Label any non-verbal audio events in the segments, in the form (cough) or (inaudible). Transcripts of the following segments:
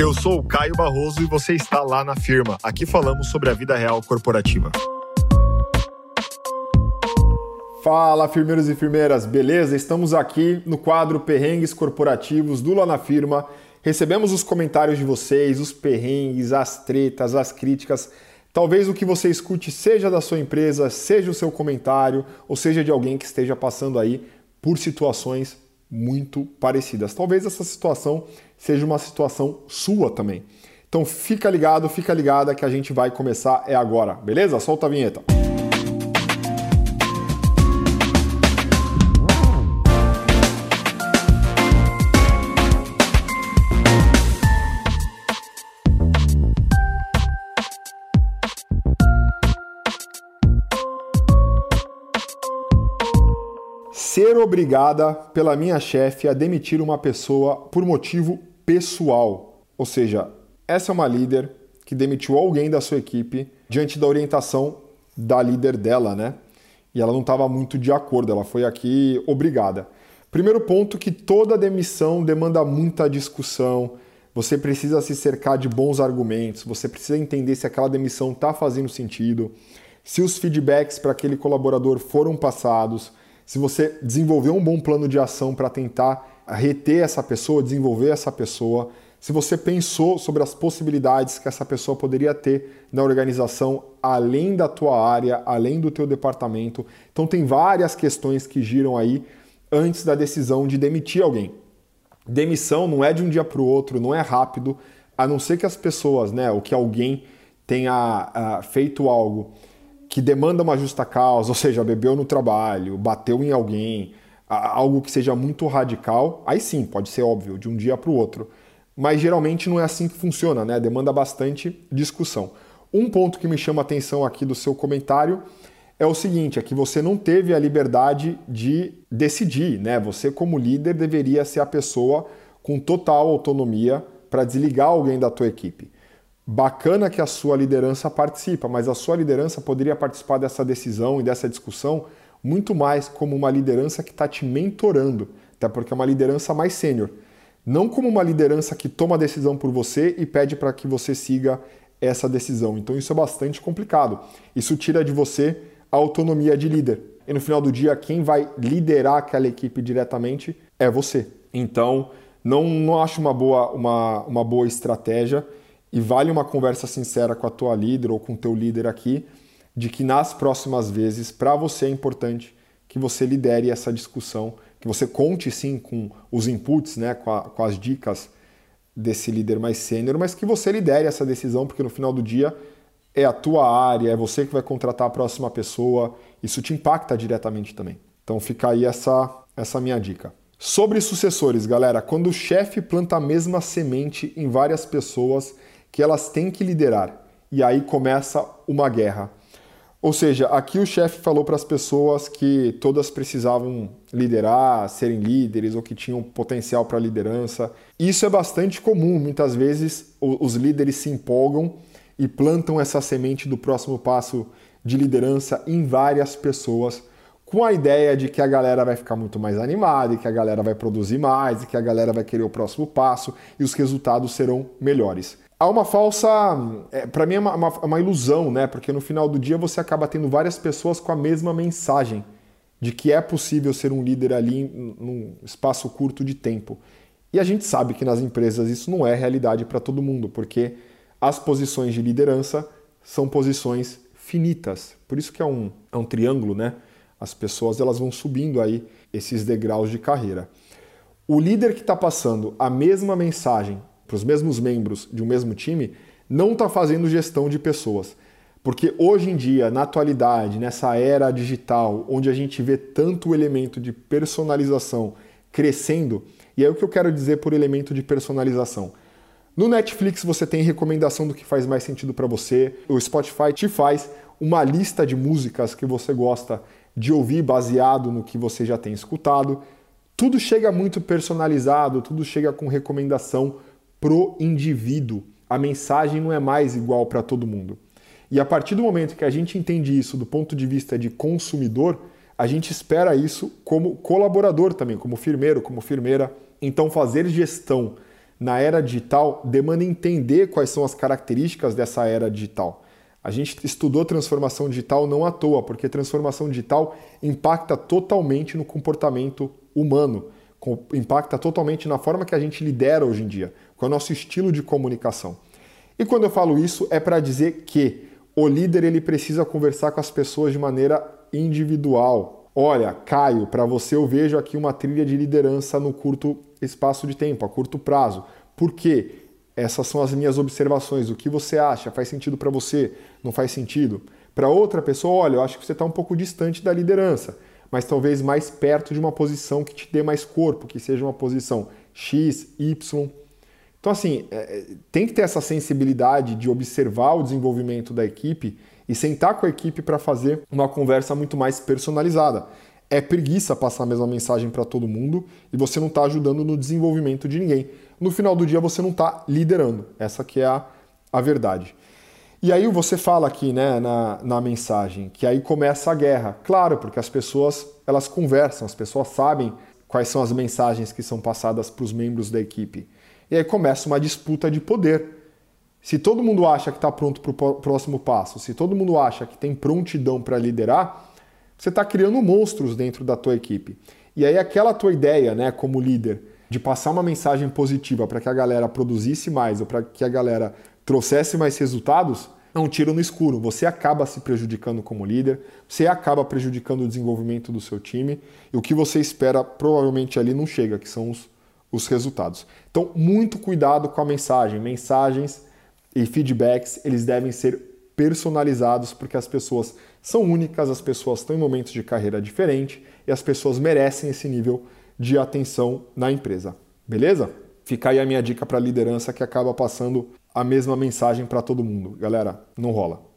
Eu sou o Caio Barroso e você está lá na firma. Aqui falamos sobre a vida real corporativa. Fala, firmeiros e firmeiras, beleza? Estamos aqui no quadro Perrengues Corporativos do Lá na Firma. Recebemos os comentários de vocês, os perrengues, as tretas, as críticas. Talvez o que você escute seja da sua empresa, seja o seu comentário, ou seja de alguém que esteja passando aí por situações muito parecidas. Talvez essa situação seja uma situação sua também. Então fica ligado, fica ligada que a gente vai começar é agora, beleza? Solta a vinheta. Obrigada pela minha chefe a demitir uma pessoa por motivo pessoal. Ou seja, essa é uma líder que demitiu alguém da sua equipe diante da orientação da líder dela, né? E ela não estava muito de acordo, ela foi aqui obrigada. Primeiro ponto que toda demissão demanda muita discussão. Você precisa se cercar de bons argumentos, você precisa entender se aquela demissão está fazendo sentido, se os feedbacks para aquele colaborador foram passados, se você desenvolveu um bom plano de ação para tentar reter essa pessoa, desenvolver essa pessoa, se você pensou sobre as possibilidades que essa pessoa poderia ter na organização além da tua área, além do teu departamento. Então tem várias questões que giram aí antes da decisão de demitir alguém. Demissão não é de um dia para o outro, não é rápido, a não ser que as pessoas, né, ou que alguém tenha uh, feito algo que demanda uma justa causa, ou seja, bebeu no trabalho, bateu em alguém, algo que seja muito radical, aí sim, pode ser óbvio, de um dia para o outro. Mas geralmente não é assim que funciona, né? Demanda bastante discussão. Um ponto que me chama a atenção aqui do seu comentário é o seguinte, é que você não teve a liberdade de decidir, né? Você como líder deveria ser a pessoa com total autonomia para desligar alguém da tua equipe. Bacana que a sua liderança participa, mas a sua liderança poderia participar dessa decisão e dessa discussão muito mais como uma liderança que está te mentorando, até porque é uma liderança mais sênior. Não como uma liderança que toma a decisão por você e pede para que você siga essa decisão. Então isso é bastante complicado. Isso tira de você a autonomia de líder. E no final do dia, quem vai liderar aquela equipe diretamente é você. Então, não, não acho uma boa, uma, uma boa estratégia e vale uma conversa sincera com a tua líder ou com o teu líder aqui, de que nas próximas vezes, para você é importante que você lidere essa discussão, que você conte sim com os inputs, né, com, a, com as dicas desse líder mais sênior, mas que você lidere essa decisão, porque no final do dia é a tua área, é você que vai contratar a próxima pessoa, isso te impacta diretamente também. Então fica aí essa, essa minha dica. Sobre sucessores, galera, quando o chefe planta a mesma semente em várias pessoas, que elas têm que liderar. E aí começa uma guerra. Ou seja, aqui o chefe falou para as pessoas que todas precisavam liderar, serem líderes ou que tinham potencial para liderança. Isso é bastante comum. Muitas vezes os líderes se empolgam e plantam essa semente do próximo passo de liderança em várias pessoas, com a ideia de que a galera vai ficar muito mais animada, e que a galera vai produzir mais, e que a galera vai querer o próximo passo e os resultados serão melhores há uma falsa. É, para mim é uma, uma, uma, ilusão, né? Porque no final do dia você acaba tendo várias pessoas com a mesma mensagem de que é possível ser um líder ali num espaço curto de tempo. E a gente sabe que nas empresas isso não é realidade para todo mundo, porque as posições de liderança são posições finitas. Por isso que é um, é um triângulo, né? As pessoas elas vão subindo aí esses degraus de carreira. O líder que está passando a mesma mensagem para os mesmos membros de um mesmo time, não está fazendo gestão de pessoas. Porque hoje em dia, na atualidade, nessa era digital, onde a gente vê tanto o elemento de personalização crescendo, e é o que eu quero dizer por elemento de personalização. No Netflix você tem recomendação do que faz mais sentido para você, o Spotify te faz uma lista de músicas que você gosta de ouvir baseado no que você já tem escutado. Tudo chega muito personalizado, tudo chega com recomendação pro indivíduo. A mensagem não é mais igual para todo mundo. E a partir do momento que a gente entende isso do ponto de vista de consumidor, a gente espera isso como colaborador também, como firmeiro, como firmeira. Então, fazer gestão na era digital demanda entender quais são as características dessa era digital. A gente estudou transformação digital não à toa, porque transformação digital impacta totalmente no comportamento humano, impacta totalmente na forma que a gente lidera hoje em dia, com o nosso estilo de comunicação. E quando eu falo isso, é para dizer que o líder ele precisa conversar com as pessoas de maneira individual. Olha, Caio, para você eu vejo aqui uma trilha de liderança no curto espaço de tempo, a curto prazo. Por quê? Essas são as minhas observações. O que você acha? Faz sentido para você? Não faz sentido? Para outra pessoa, olha, eu acho que você está um pouco distante da liderança, mas talvez mais perto de uma posição que te dê mais corpo, que seja uma posição X, Y. Então, assim, é, é, tem que ter essa sensibilidade de observar o desenvolvimento da equipe e sentar com a equipe para fazer uma conversa muito mais personalizada. É preguiça passar a mesma mensagem para todo mundo e você não está ajudando no desenvolvimento de ninguém. No final do dia você não está liderando. Essa que é a, a verdade. E aí você fala aqui né, na, na mensagem que aí começa a guerra. Claro, porque as pessoas elas conversam, as pessoas sabem quais são as mensagens que são passadas para os membros da equipe. E aí começa uma disputa de poder. Se todo mundo acha que está pronto para o próximo passo, se todo mundo acha que tem prontidão para liderar, você está criando monstros dentro da tua equipe. E aí aquela tua ideia, né, como líder, de passar uma mensagem positiva para que a galera produzisse mais ou para que a galera trouxesse mais resultados, é um tiro no escuro. Você acaba se prejudicando como líder, você acaba prejudicando o desenvolvimento do seu time e o que você espera provavelmente ali não chega, que são os, os resultados. Então, muito cuidado com a mensagem. Mensagens e feedbacks, eles devem ser personalizados porque as pessoas são únicas, as pessoas estão em momentos de carreira diferentes e as pessoas merecem esse nível de atenção na empresa. Beleza? Fica aí a minha dica para a liderança que acaba passando a mesma mensagem para todo mundo. Galera, não rola.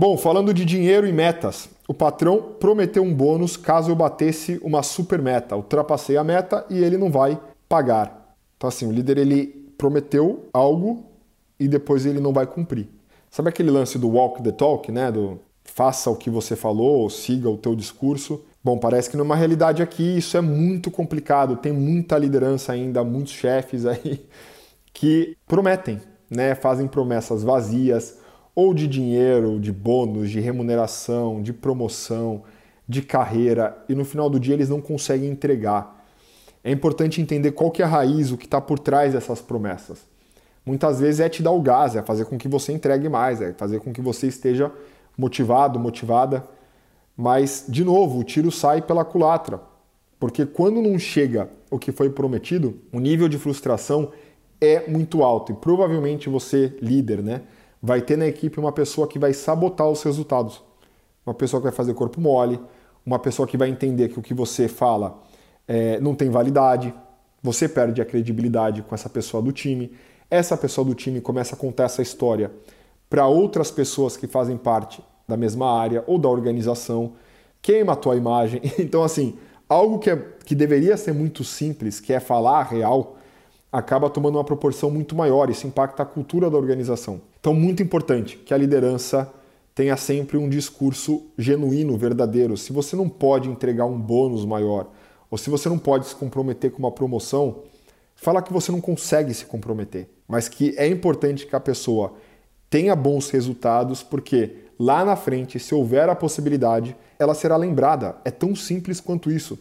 Bom, falando de dinheiro e metas, o patrão prometeu um bônus caso eu batesse uma super meta. Ultrapassei a meta e ele não vai pagar. Então assim, o líder ele prometeu algo e depois ele não vai cumprir. Sabe aquele lance do walk the talk, né? Do faça o que você falou, ou siga o teu discurso. Bom, parece que numa realidade aqui isso é muito complicado. Tem muita liderança ainda, muitos chefes aí (laughs) que prometem, né? Fazem promessas vazias, ou de dinheiro, de bônus, de remuneração, de promoção, de carreira, e no final do dia eles não conseguem entregar. É importante entender qual que é a raiz, o que está por trás dessas promessas. Muitas vezes é te dar o gás, é fazer com que você entregue mais, é fazer com que você esteja motivado, motivada. Mas, de novo, o tiro sai pela culatra. Porque quando não chega o que foi prometido, o nível de frustração é muito alto. E provavelmente você, líder, né, vai ter na equipe uma pessoa que vai sabotar os resultados. Uma pessoa que vai fazer corpo mole, uma pessoa que vai entender que o que você fala é, não tem validade, você perde a credibilidade com essa pessoa do time. Essa pessoa do time começa a contar essa história para outras pessoas que fazem parte da mesma área ou da organização, queima a tua imagem. (laughs) Então, assim, algo que, é, que deveria ser muito simples, que é falar a real, acaba tomando uma proporção muito maior. Isso impacta a cultura da organização. Então, muito importante que a liderança tenha sempre um discurso genuíno, verdadeiro. Se você não pode entregar um bônus maior, ou se você não pode se comprometer com uma promoção, fala que você não consegue se comprometer, mas que é importante que a pessoa tenha bons resultados, porque lá na frente, se houver a possibilidade, ela será lembrada. É tão simples quanto isso.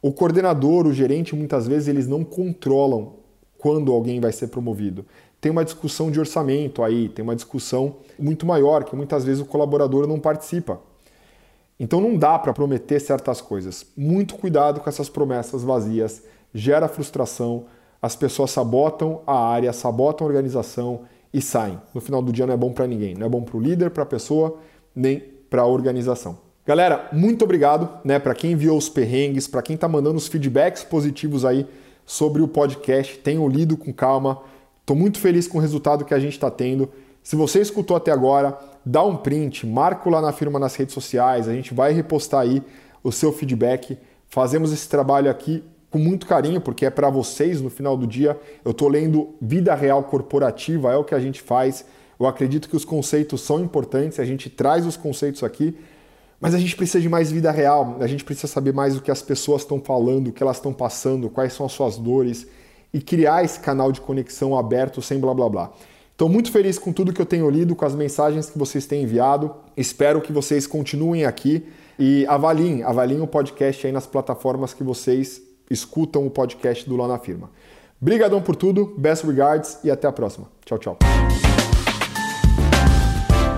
O coordenador, o gerente, muitas vezes eles não controlam quando alguém vai ser promovido. Tem uma discussão de orçamento aí, tem uma discussão muito maior que muitas vezes o colaborador não participa. Então não dá para prometer certas coisas. Muito cuidado com essas promessas vazias, gera frustração, as pessoas sabotam a área, sabotam a organização e saem. No final do dia não é bom para ninguém, não é bom para o líder, para a pessoa, nem para a organização. Galera, muito obrigado, né, para quem enviou os perrengues, para quem está mandando os feedbacks positivos aí sobre o podcast. Tenham lido com calma. Estou muito feliz com o resultado que a gente está tendo. Se você escutou até agora, dá um print, marca lá na firma nas redes sociais, a gente vai repostar aí o seu feedback. Fazemos esse trabalho aqui com muito carinho, porque é para vocês no final do dia. Eu estou lendo Vida Real Corporativa, é o que a gente faz. Eu acredito que os conceitos são importantes, a gente traz os conceitos aqui, mas a gente precisa de mais vida real, a gente precisa saber mais o que as pessoas estão falando, o que elas estão passando, quais são as suas dores. E criar esse canal de conexão aberto sem blá blá blá. Estou muito feliz com tudo que eu tenho lido, com as mensagens que vocês têm enviado. Espero que vocês continuem aqui e avaliem, avaliem o podcast aí nas plataformas que vocês escutam o podcast do Lá na Firma. Obrigadão por tudo, best regards e até a próxima. Tchau, tchau.